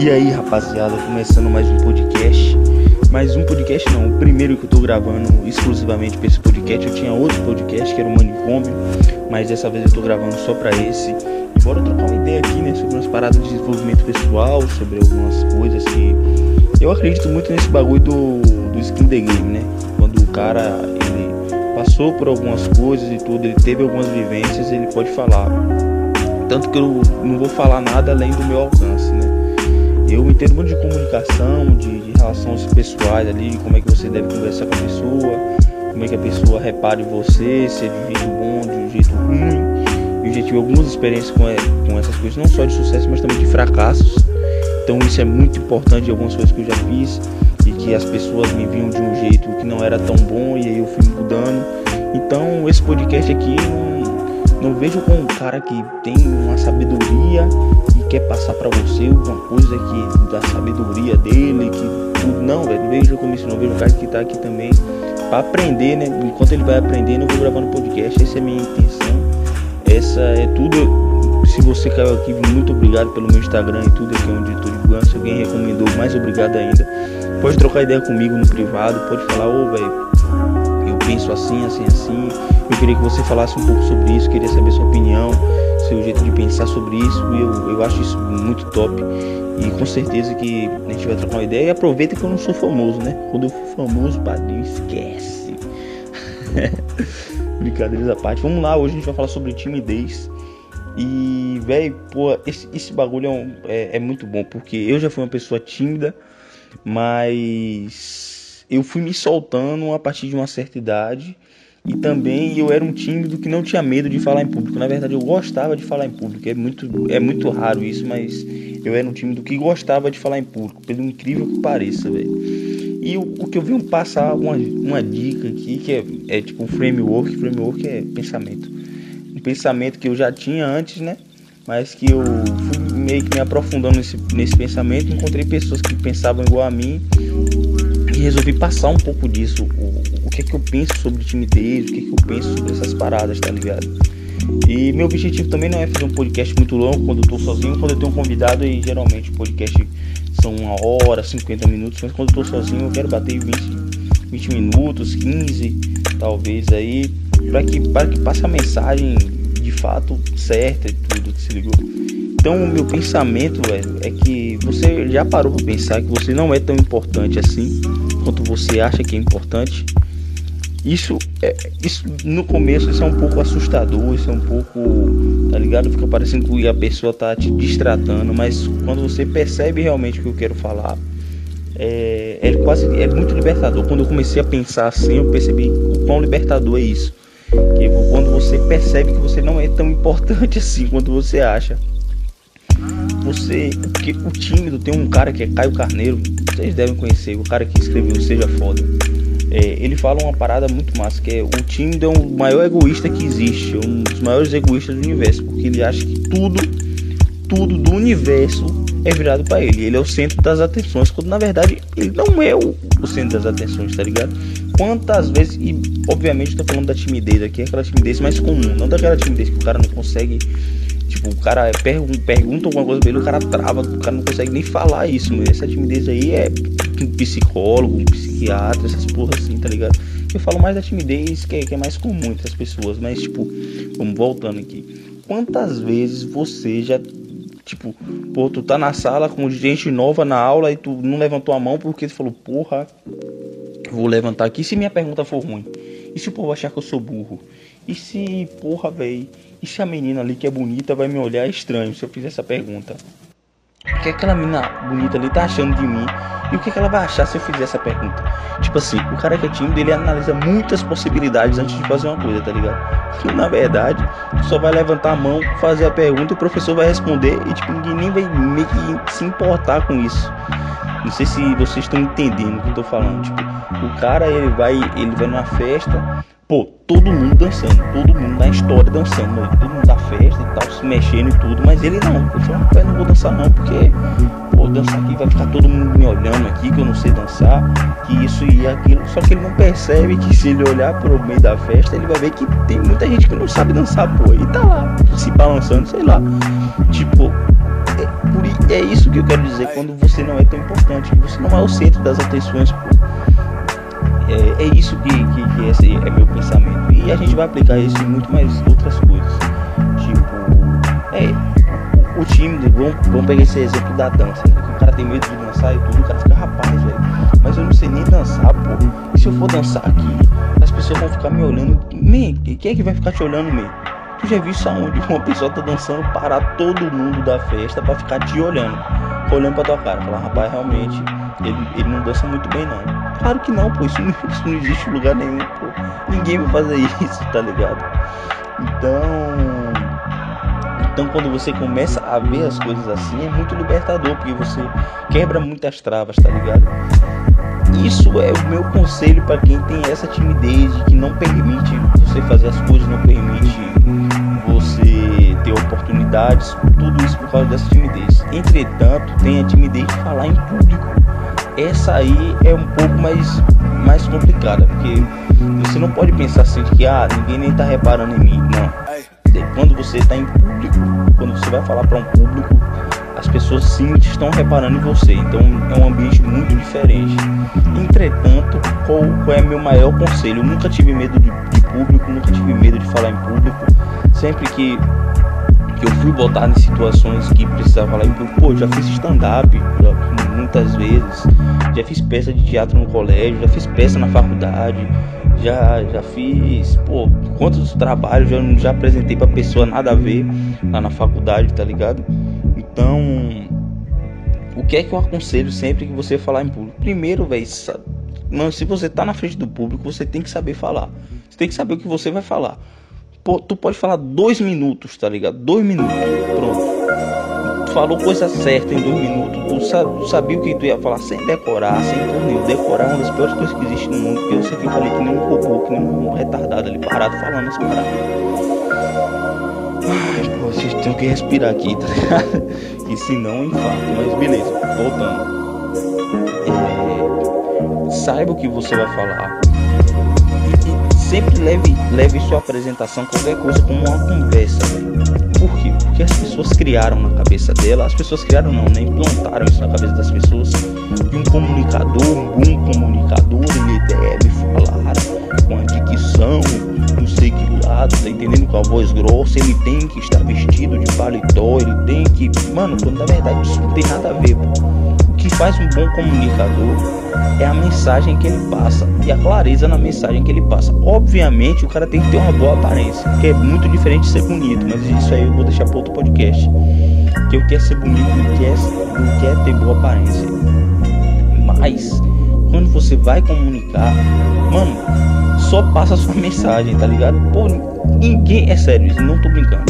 E aí, rapaziada, começando mais um podcast. Mais um podcast não, o primeiro que eu tô gravando exclusivamente para esse podcast. Eu tinha outro podcast que era o Manicômio, mas dessa vez eu tô gravando só para esse. E bora trocar uma ideia aqui, né, sobre umas paradas de desenvolvimento pessoal, sobre algumas coisas que eu acredito muito nesse bagulho do, do skin the game, né? Quando o cara ele passou por algumas coisas e tudo, ele teve algumas vivências, ele pode falar. Tanto que eu não vou falar nada além do meu alcance, né? Eu entendo muito de comunicação, de, de relações pessoais ali, como é que você deve conversar com a pessoa, como é que a pessoa repara em você, se é de jeito bom, de um jeito ruim. Eu já tive algumas experiências com, é, com essas coisas, não só de sucesso, mas também de fracassos. Então isso é muito importante de algumas coisas que eu já fiz e que as pessoas me viam de um jeito que não era tão bom e aí eu fui mudando. Então esse podcast aqui não, não vejo como um cara que tem uma sabedoria quer passar para você alguma coisa que da sabedoria dele, que tudo. Não, velho, veja como isso, não vejo o cara que tá aqui também para aprender, né? Enquanto ele vai aprendendo, eu vou gravando podcast. Essa é a minha intenção. Essa é tudo. Se você caiu aqui, muito obrigado pelo meu Instagram e tudo aqui onde tô divulgando. Se alguém recomendou, mais obrigado ainda. Pode trocar ideia comigo no privado, pode falar, ô, oh, velho, eu penso assim, assim, assim. Eu queria que você falasse um pouco sobre isso, queria saber sua opinião seu jeito de pensar sobre isso. Eu, eu acho isso muito top. E com certeza que a gente vai trocar uma ideia. E aproveita que eu não sou famoso, né? Quando eu for famoso, padrinho, esquece. Brincadeiras à parte. Vamos lá, hoje a gente vai falar sobre timidez. E, velho, pô, esse, esse bagulho é, um, é, é muito bom. Porque eu já fui uma pessoa tímida, mas eu fui me soltando a partir de uma certa idade e também eu era um tímido que não tinha medo de falar em público. Na verdade, eu gostava de falar em público. É muito, é muito raro isso, mas eu era um tímido que gostava de falar em público, pelo incrível que pareça, velho. E o, o, que eu venho passar uma, uma dica aqui, que é, é tipo um framework. Framework é pensamento. Um pensamento que eu já tinha antes, né? Mas que eu fui meio que me aprofundando nesse, nesse pensamento. Encontrei pessoas que pensavam igual a mim e resolvi passar um pouco disso, que que eu penso sobre timidez, o que é que eu penso sobre essas paradas, tá ligado? E meu objetivo também não é fazer um podcast muito longo quando eu tô sozinho, quando eu tenho um convidado e geralmente o podcast são uma hora, 50 minutos, mas quando eu tô sozinho eu quero bater 20, 20 minutos, 15, talvez aí, para que, que passe a mensagem de fato certa e tudo, se ligou? Então, o meu pensamento, velho, é que você já parou para pensar que você não é tão importante assim quanto você acha que é importante. Isso, é, isso no começo isso é um pouco assustador, isso é um pouco, tá ligado? Fica parecendo que a pessoa tá te distratando, mas quando você percebe realmente o que eu quero falar, é, é quase é muito libertador. Quando eu comecei a pensar assim, eu percebi o quão libertador é isso. Que quando você percebe que você não é tão importante assim quanto você acha você. Porque o tímido tem um cara que é Caio Carneiro, vocês devem conhecer, o cara que escreveu Seja Foda. Ele fala uma parada muito massa, que é o tímido é o maior egoísta que existe, um dos maiores egoístas do universo, porque ele acha que tudo, tudo do universo é virado para ele. Ele é o centro das atenções, quando na verdade ele não é o, o centro das atenções, tá ligado? Quantas vezes, e obviamente estou falando da timidez aqui, aquela timidez mais comum, não daquela timidez que o cara não consegue Tipo, o cara pergunta, alguma coisa pra ele, o cara trava, o cara não consegue nem falar isso, mas essa timidez aí é psicólogo, psiquiatra, essas porras assim, tá ligado? Eu falo mais da timidez que é, que é mais comum entre as pessoas, mas tipo, vamos voltando aqui. Quantas vezes você já Tipo, pô, tu tá na sala com gente nova na aula e tu não levantou a mão porque tu falou, porra, vou levantar aqui se minha pergunta for ruim. E se o povo achar que eu sou burro? E se, porra, véi, e se a menina ali que é bonita vai me olhar estranho se eu fizer essa pergunta? O que aquela menina bonita ali tá achando de mim? E o que, que ela vai achar se eu fizer essa pergunta? Tipo assim, o cara que é tímido, ele analisa muitas possibilidades antes de fazer uma coisa, tá ligado? Que na verdade, só vai levantar a mão, fazer a pergunta, o professor vai responder e tipo, ninguém nem vai meio que se importar com isso. Não sei se vocês estão entendendo o que eu tô falando. Tipo, o cara ele vai, ele vai numa festa, Pô, todo mundo dançando, todo mundo na história dançando, todo mundo da festa e tal, se mexendo e tudo, mas ele não, ele falou, rapaz, não vou dançar não, porque, pô, dançar aqui vai ficar todo mundo me olhando aqui, que eu não sei dançar, que isso e aquilo, só que ele não percebe que se ele olhar pro meio da festa, ele vai ver que tem muita gente que não sabe dançar, pô, e tá lá, se balançando, sei lá, tipo, é, é isso que eu quero dizer quando você não é tão importante, você não é o centro das atenções, pô. É, é isso que, que, que, esse é meu pensamento. E a gente vai aplicar isso em muito mais outras coisas. Tipo, é, o, time, vamos, vamos pegar esse exemplo da dança, o cara tem medo de dançar e tudo, o cara fica, rapaz, velho, mas eu não sei nem dançar, pô. E se eu for dançar aqui, as pessoas vão ficar me olhando. Man, quem é que vai ficar te olhando, man? Tu já viu isso aonde uma pessoa tá dançando, parar todo mundo da festa pra ficar te olhando, olhando pra tua cara, falar, rapaz, realmente, ele, ele não dança muito bem não. Claro que não, pô, isso não, isso não existe lugar nenhum, pô. Ninguém vai fazer isso, tá ligado? Então. Então quando você começa a ver as coisas assim, é muito libertador, porque você quebra muitas travas, tá ligado? Isso é o meu conselho para quem tem essa timidez que não permite você fazer as coisas, não permite você ter oportunidades, tudo isso por causa dessa timidez. Entretanto, tem a timidez de falar em público. Essa aí é um pouco mais, mais complicada, porque você não pode pensar assim que ah, ninguém nem tá reparando em mim. Não. Quando você está em público, quando você vai falar para um público, as pessoas sim estão reparando em você. Então é um ambiente muito diferente. Entretanto, qual, qual é meu maior conselho? Eu nunca tive medo de, de público, nunca tive medo de falar em público. Sempre que que eu fui botar em situações que precisava falar em público. Pô, já fiz stand-up muitas vezes, já fiz peça de teatro no colégio, já fiz peça na faculdade, já, já fiz, pô, quantos trabalhos já, já apresentei pra pessoa nada a ver lá na faculdade, tá ligado? Então, o que é que eu aconselho sempre que você falar em público? Primeiro, velho, se você tá na frente do público, você tem que saber falar. Você tem que saber o que você vai falar. Pô, tu pode falar dois minutos, tá ligado? Dois minutos, pronto. Tu falou coisa certa em dois minutos. Tu, sabia o que tu ia falar sem decorar, sem torneio. Decorar é uma das piores coisas que existe no mundo. Porque eu eu falei que nem um robô, que nem um retardado ali parado falando as paradas. Vocês que respirar aqui, tá ligado? E se não, infarto. Mas beleza, voltando. É, saiba o que você vai falar. E, e sempre leve, leve sua apresentação, qualquer coisa, como uma conversa. Por quê? Porque as pessoas criaram na cabeça dela, as pessoas criaram não, né? Implantaram isso na cabeça das pessoas. E um comunicador, um bom comunicador, ele deve falar com a dicção, tá entendendo? Com a voz grossa, ele tem que estar vestido de paletó, ele tem que. Mano, quando na verdade isso não tem nada a ver, pô. O que faz um bom comunicador é a mensagem que ele passa e a clareza na mensagem que ele passa. Obviamente, o cara tem que ter uma boa aparência, que é muito diferente de ser bonito, mas isso aí eu vou deixar para outro podcast. Que o que é ser bonito não quer, não quer ter boa aparência. Mas, quando você vai comunicar, mano, só passa sua mensagem, tá ligado? Pô, ninguém. É sério, não tô brincando.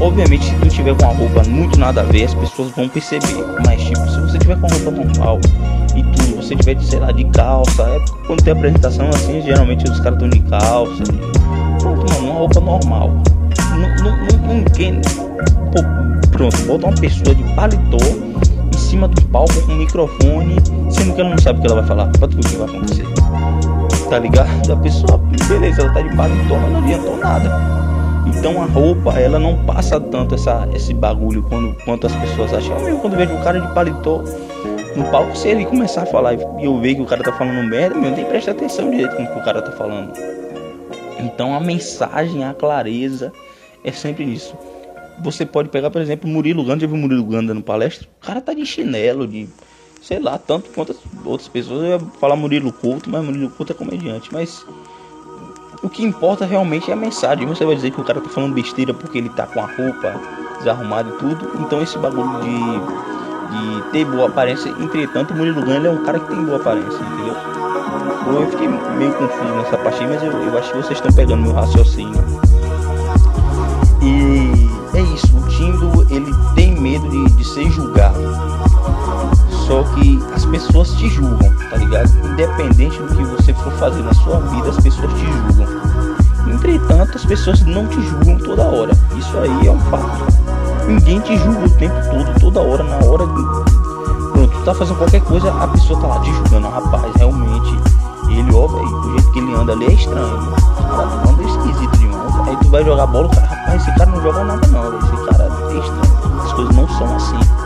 Obviamente, se tu tiver com uma roupa muito nada a ver, as pessoas vão perceber. Mas, tipo, se você tiver com uma roupa normal e tudo, você tiver, sei lá, de calça, é quando tem apresentação assim, geralmente os caras estão de calça. Pronto, mano, uma roupa normal. Ninguém. Pô, pronto, bota uma pessoa de paletó em cima do palco com um microfone, sendo que ela não sabe o que ela vai falar. Tu ver o que vai acontecer tá ligado? A pessoa, beleza, ela tá de paletó, mas não adiantou nada. Então a roupa, ela não passa tanto essa, esse bagulho quando, quanto as pessoas acham. Eu mesmo quando vejo o cara de paletó no palco, se ele começar a falar e eu ver que o cara tá falando merda, meu, nem presta atenção direito com o que o cara tá falando. Então a mensagem, a clareza é sempre isso. Você pode pegar, por exemplo, Murilo Ganda, já viu Murilo Ganda no palestra? O cara tá de chinelo, de sei lá, tanto quanto outras pessoas. Eu ia falar Murilo Couto, mas Murilo Couto é comediante. Mas o que importa realmente é a mensagem. Você vai dizer que o cara tá falando besteira porque ele tá com a roupa desarrumada e tudo. Então esse bagulho de, de ter boa aparência. Entretanto, o Murilo Gana é um cara que tem boa aparência, entendeu? Eu fiquei meio confuso nessa parte, mas eu, eu acho que vocês estão pegando meu raciocínio. E é isso, o Tindo ele tem medo de, de ser julgado só que as pessoas te julgam, tá ligado? Independente do que você for fazer na sua vida, as pessoas te julgam. Entretanto, as pessoas não te julgam toda hora. Isso aí é um fato. Ninguém te julga o tempo todo, toda hora, na hora de. Pronto, tu tá fazendo qualquer coisa, a pessoa tá lá te julgando. Rapaz, realmente, ele, ó, velho, o jeito que ele anda ali é estranho. Esse cara anda esquisito demais. Aí tu vai jogar bola, cara, rapaz, esse cara não joga nada não, esse cara é estranho. As coisas não são assim.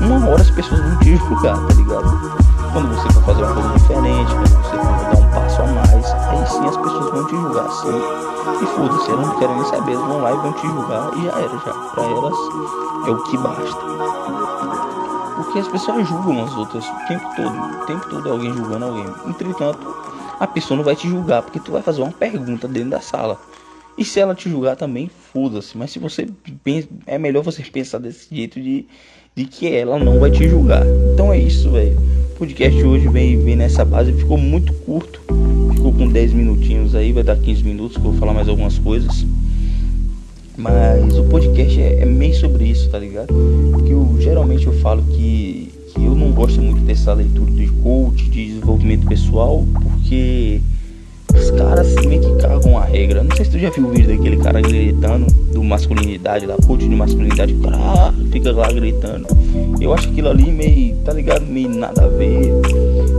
Uma hora as pessoas vão te julgar, tá ligado? Quando você for fazer uma coisa diferente, quando você for dar um passo a mais, aí sim as pessoas vão te julgar assim. E foda-se, elas não querem nem saber, elas vão lá e vão te julgar e já era, já. Pra elas é o que basta. Porque as pessoas julgam as outras o tempo todo, o tempo todo é alguém julgando alguém. Entretanto, a pessoa não vai te julgar porque tu vai fazer uma pergunta dentro da sala. E se ela te julgar também, foda-se. Mas se você pensa, é melhor você pensar desse jeito de, de que ela não vai te julgar. Então é isso, velho. O podcast hoje vem, vem nessa base. Ficou muito curto. Ficou com 10 minutinhos aí. Vai dar 15 minutos que eu vou falar mais algumas coisas. Mas o podcast é, é meio sobre isso, tá ligado? Porque eu, geralmente eu falo que, que eu não gosto muito dessa leitura de coach, de desenvolvimento pessoal, porque os caras meio que cagam a regra. Não sei se tu já viu o vídeo daquele cara gritando do masculinidade, da coach de masculinidade, o cara fica lá gritando. Eu acho aquilo ali meio, tá ligado? Meio nada a ver.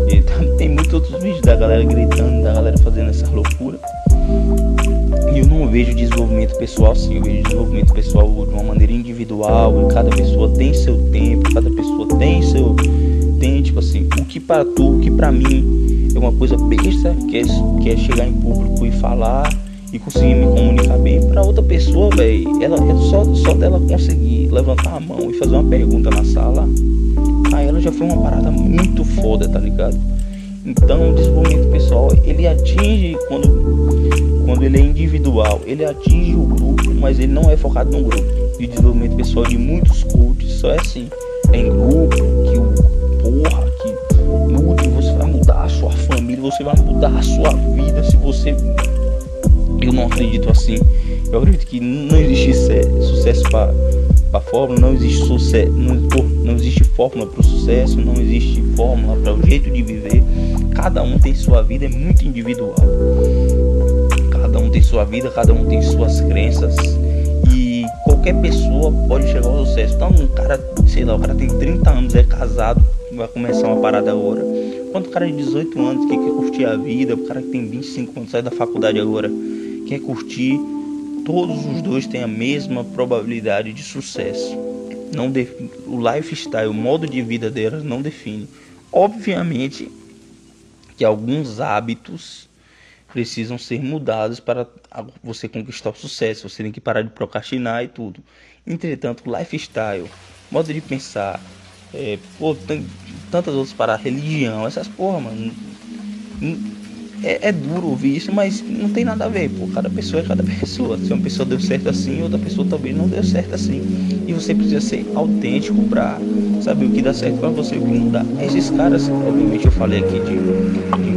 E tem muitos outros vídeos da galera gritando, da galera fazendo essa loucura. E eu não vejo desenvolvimento pessoal assim, eu vejo desenvolvimento pessoal de uma maneira individual, e cada pessoa tem seu tempo, cada pessoa tem seu. Tem, tipo assim, o que para tu, o que para mim é uma coisa besta, que é, que é chegar em público e falar e conseguir me comunicar bem para outra pessoa, velho. Ela é só, só dela conseguir levantar a mão e fazer uma pergunta na sala, aí ela já foi uma parada muito foda, tá ligado? Então o desenvolvimento pessoal ele atinge quando, quando ele é individual, ele atinge o grupo, mas ele não é focado no grupo. E o desenvolvimento pessoal de muitos coaches só é assim, é em grupo, você vai mudar a sua vida se você. Eu não acredito assim. Eu acredito que não existe sucesso para para fórmula, não existe sucesso, não, não existe fórmula para o sucesso, não existe fórmula para o jeito de viver. Cada um tem sua vida, é muito individual. Cada um tem sua vida, cada um tem suas crenças e qualquer pessoa pode chegar ao sucesso. Então, um cara, sei lá, o cara tem 30 anos, é casado, vai começar uma parada agora. Quanto o cara de 18 anos que quer curtir a vida, o cara que tem 25 anos sai da faculdade agora, quer curtir, todos os dois têm a mesma probabilidade de sucesso. Não o lifestyle, o modo de vida delas não define. Obviamente que alguns hábitos precisam ser mudados para você conquistar o sucesso. Você tem que parar de procrastinar e tudo. Entretanto, lifestyle, modo de pensar, é, pô, tem tantas outras para religião, essas porra, mano. É, é, duro ouvir isso, mas não tem nada a ver, pô. Cada pessoa é cada pessoa. Se uma pessoa deu certo assim, outra pessoa também não deu certo assim. E você precisa ser autêntico pra saber o que dá certo pra você e o que não dá. Esses caras, obviamente eu falei aqui de, de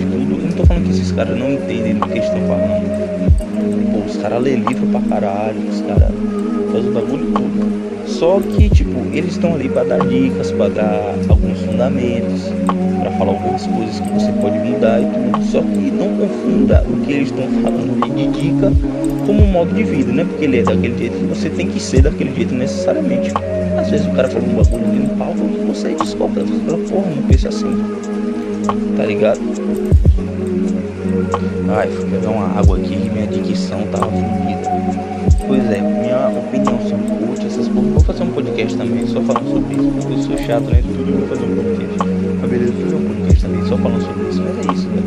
e tudo. Não tô falando que esses caras não entendem do que eles estão falando. Pô, os caras lê livro pra caralho, os caras fazem o bagulho tudo. Só que, tipo, eles estão ali para dar dicas, para dar alguns fundamentos, para falar algumas coisas que você pode mudar e tudo. Só que não confunda o que eles estão falando de dica como um modo de vida, né? Porque ele é daquele jeito que você tem que ser daquele jeito necessariamente. Às vezes o cara fala um bagulho ali no palco e você discorda, você fala, porra, não pensa assim. Tá ligado? Ai, fui pegar uma água aqui minha dicção tava fodida. Pois é, opinião coach, essas. Vou fazer um podcast também só falando sobre isso, porque eu sou chato, né? Tudo eu vou fazer um podcast. Mas beleza, vou fazer um podcast também só falando sobre isso. Mas é isso, né?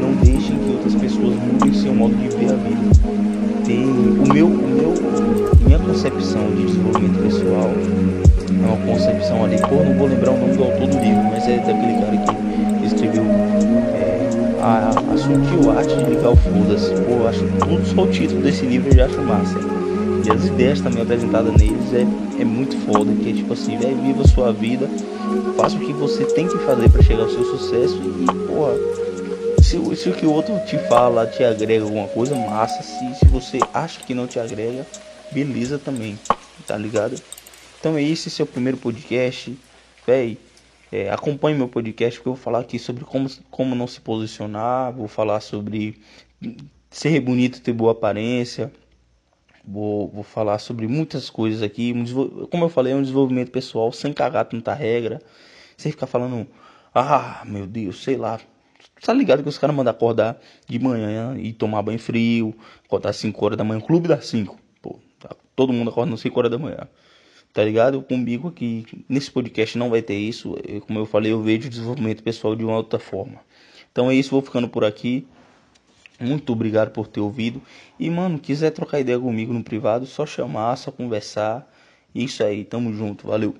Não deixem que outras pessoas mudem seu modo de ver a vida. Tem o meu, o meu, minha concepção de desenvolvimento pessoal é uma concepção ali, pô, não vou lembrar o nome do autor do livro, mas é daquele cara que escreveu é, a, a sutil arte de ligar o foda-se. Pô, acho tudo só o título desse livro eu já acho massa. E as ideias também apresentadas neles é, é muito foda, que é tipo assim, véio, viva a sua vida, faça o que você tem que fazer para chegar ao seu sucesso e, porra, se, se o que o outro te fala te agrega alguma coisa, massa. Se, se você acha que não te agrega, beleza também, tá ligado? Então é esse, esse é primeiro podcast, véi. É, acompanhe meu podcast porque eu vou falar aqui sobre como, como não se posicionar, vou falar sobre ser bonito, ter boa aparência, vou, vou falar sobre muitas coisas aqui. Como eu falei, é um desenvolvimento pessoal sem cagar tanta regra, sem ficar falando, ah, meu Deus, sei lá. Tá ligado que os caras mandam acordar de manhã e tomar banho frio, acordar às 5 horas da manhã, clube das 5. Pô, tá, todo mundo acorda às 5 horas da manhã. Tá ligado? Comigo aqui, nesse podcast não vai ter isso. Eu, como eu falei, eu vejo o desenvolvimento pessoal de uma outra forma. Então é isso, vou ficando por aqui. Muito obrigado por ter ouvido. E, mano, quiser trocar ideia comigo no privado, só chamar, só conversar. Isso aí, tamo junto, valeu.